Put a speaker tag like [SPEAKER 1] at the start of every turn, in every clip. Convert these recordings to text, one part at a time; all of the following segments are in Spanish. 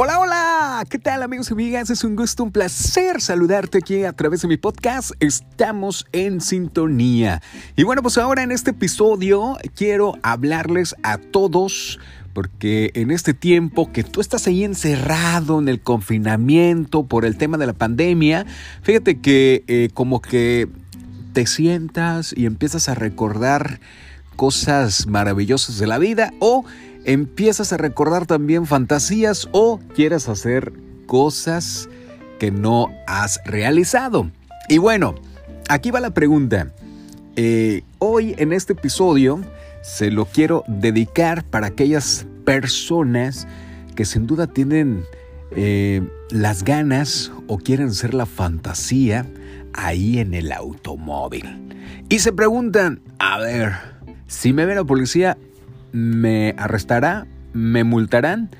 [SPEAKER 1] Hola, hola, ¿qué tal amigos y amigas? Es un gusto, un placer saludarte aquí a través de mi podcast. Estamos en sintonía. Y bueno, pues ahora en este episodio quiero hablarles a todos porque en este tiempo que tú estás ahí encerrado en el confinamiento por el tema de la pandemia, fíjate que eh, como que te sientas y empiezas a recordar cosas maravillosas de la vida o empiezas a recordar también fantasías o quieres hacer cosas que no has realizado. Y bueno, aquí va la pregunta. Eh, hoy en este episodio se lo quiero dedicar para aquellas personas que sin duda tienen eh, las ganas o quieren ser la fantasía ahí en el automóvil. Y se preguntan, a ver, si me ve la policía, ¿Me arrestará? ¿Me multarán?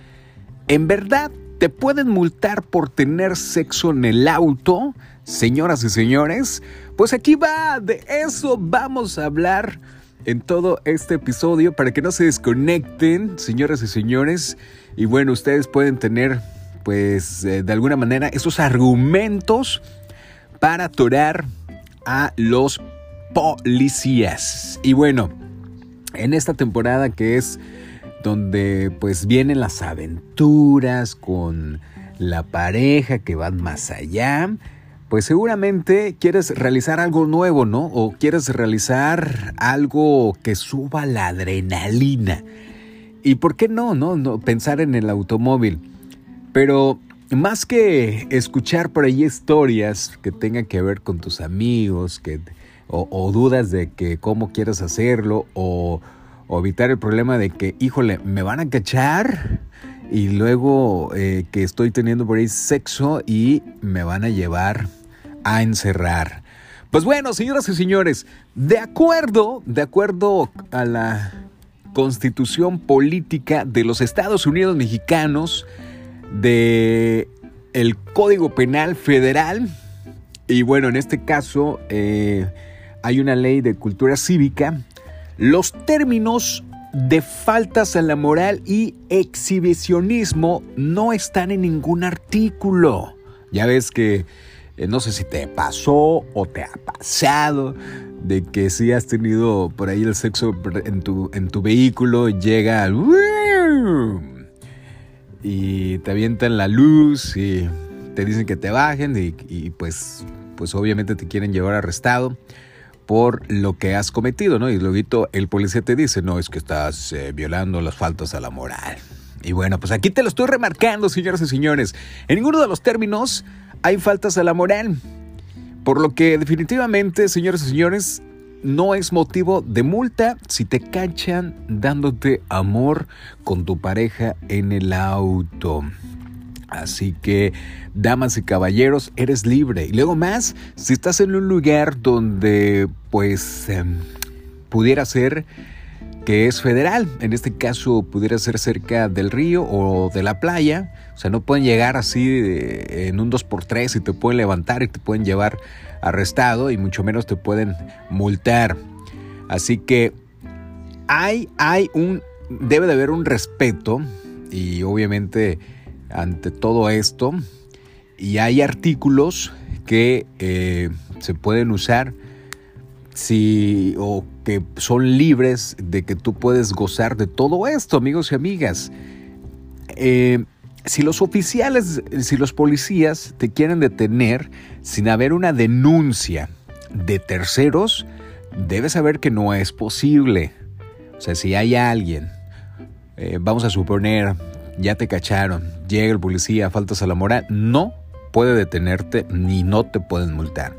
[SPEAKER 1] ¿En verdad te pueden multar por tener sexo en el auto? Señoras y señores, pues aquí va, de eso vamos a hablar en todo este episodio para que no se desconecten, señoras y señores. Y bueno, ustedes pueden tener, pues, eh, de alguna manera, esos argumentos para atorar a los policías. Y bueno, en esta temporada que es donde pues vienen las aventuras con la pareja que van más allá, pues seguramente quieres realizar algo nuevo, ¿no? O quieres realizar algo que suba la adrenalina. ¿Y por qué no, no? no pensar en el automóvil. Pero más que escuchar por ahí historias que tengan que ver con tus amigos, que o, dudas de que cómo quieres hacerlo o, evitar el problema de que, híjole, me van a cachar y luego eh, que estoy teniendo por ahí sexo y me van a llevar a encerrar. Pues bueno, señoras y señores, de acuerdo, de acuerdo a la constitución política de los Estados Unidos mexicanos, de el Código Penal Federal, y bueno, en este caso, eh, hay una ley de cultura cívica, los términos de faltas a la moral y exhibicionismo no están en ningún artículo. Ya ves que eh, no sé si te pasó o te ha pasado de que si has tenido por ahí el sexo en tu, en tu vehículo, llega y te avientan la luz y te dicen que te bajen y, y pues, pues obviamente te quieren llevar arrestado por lo que has cometido, ¿no? Y luego el policía te dice, no, es que estás eh, violando las faltas a la moral. Y bueno, pues aquí te lo estoy remarcando, señoras y señores. En ninguno de los términos hay faltas a la moral. Por lo que definitivamente, señoras y señores, no es motivo de multa si te cachan dándote amor con tu pareja en el auto. Así que, damas y caballeros, eres libre. Y luego más, si estás en un lugar donde, pues, em, pudiera ser que es federal, en este caso pudiera ser cerca del río o de la playa, o sea, no pueden llegar así en un 2x3 y te pueden levantar y te pueden llevar arrestado y mucho menos te pueden multar. Así que hay, hay un, debe de haber un respeto y obviamente ante todo esto y hay artículos que eh, se pueden usar si o que son libres de que tú puedes gozar de todo esto, amigos y amigas. Eh, si los oficiales, si los policías te quieren detener sin haber una denuncia de terceros, debes saber que no es posible. O sea, si hay alguien, eh, vamos a suponer, ya te cacharon, llega el policía, faltas a la moral, no puede detenerte ni no te pueden multar.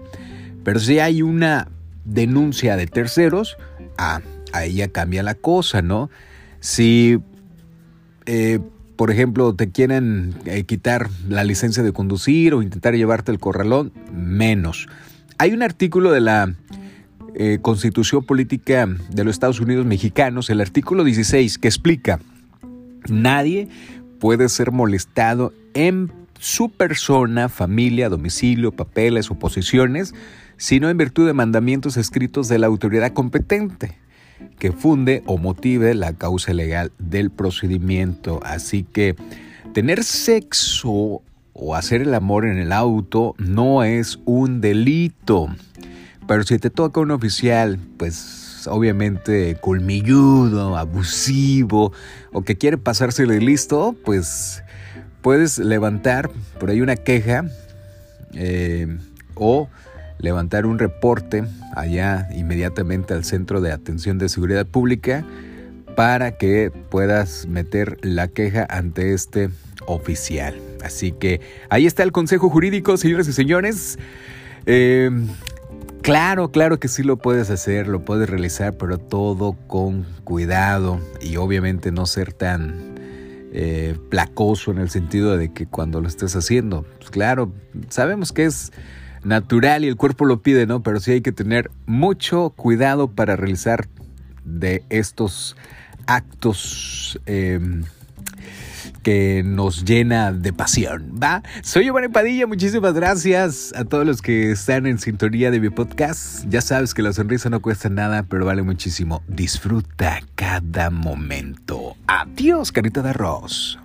[SPEAKER 1] Pero si hay una denuncia de terceros, ah, ahí ya cambia la cosa, ¿no? Si, eh, por ejemplo, te quieren eh, quitar la licencia de conducir o intentar llevarte el corralón, menos. Hay un artículo de la eh, Constitución Política de los Estados Unidos Mexicanos, el artículo 16, que explica Nadie puede ser molestado en su persona, familia, domicilio, papeles o posiciones, sino en virtud de mandamientos escritos de la autoridad competente que funde o motive la causa legal del procedimiento. Así que tener sexo o hacer el amor en el auto no es un delito. Pero si te toca un oficial, pues obviamente colmilludo, abusivo o que quiere pasársele listo, pues puedes levantar por ahí una queja eh, o levantar un reporte allá inmediatamente al Centro de Atención de Seguridad Pública para que puedas meter la queja ante este oficial. Así que ahí está el consejo jurídico, señores y señores. Eh, claro, claro que sí lo puedes hacer, lo puedes realizar, pero todo con cuidado y obviamente no ser tan eh, placoso en el sentido de que cuando lo estés haciendo, pues claro, sabemos que es natural y el cuerpo lo pide, ¿no? Pero sí hay que tener mucho cuidado para realizar de estos actos em, que nos llena de pasión, ¿va? Soy Giovanni Padilla, muchísimas gracias a todos los que están en sintonía de mi podcast. Ya sabes que la sonrisa no cuesta nada, pero vale muchísimo. Disfruta cada momento. Adiós, carita de arroz.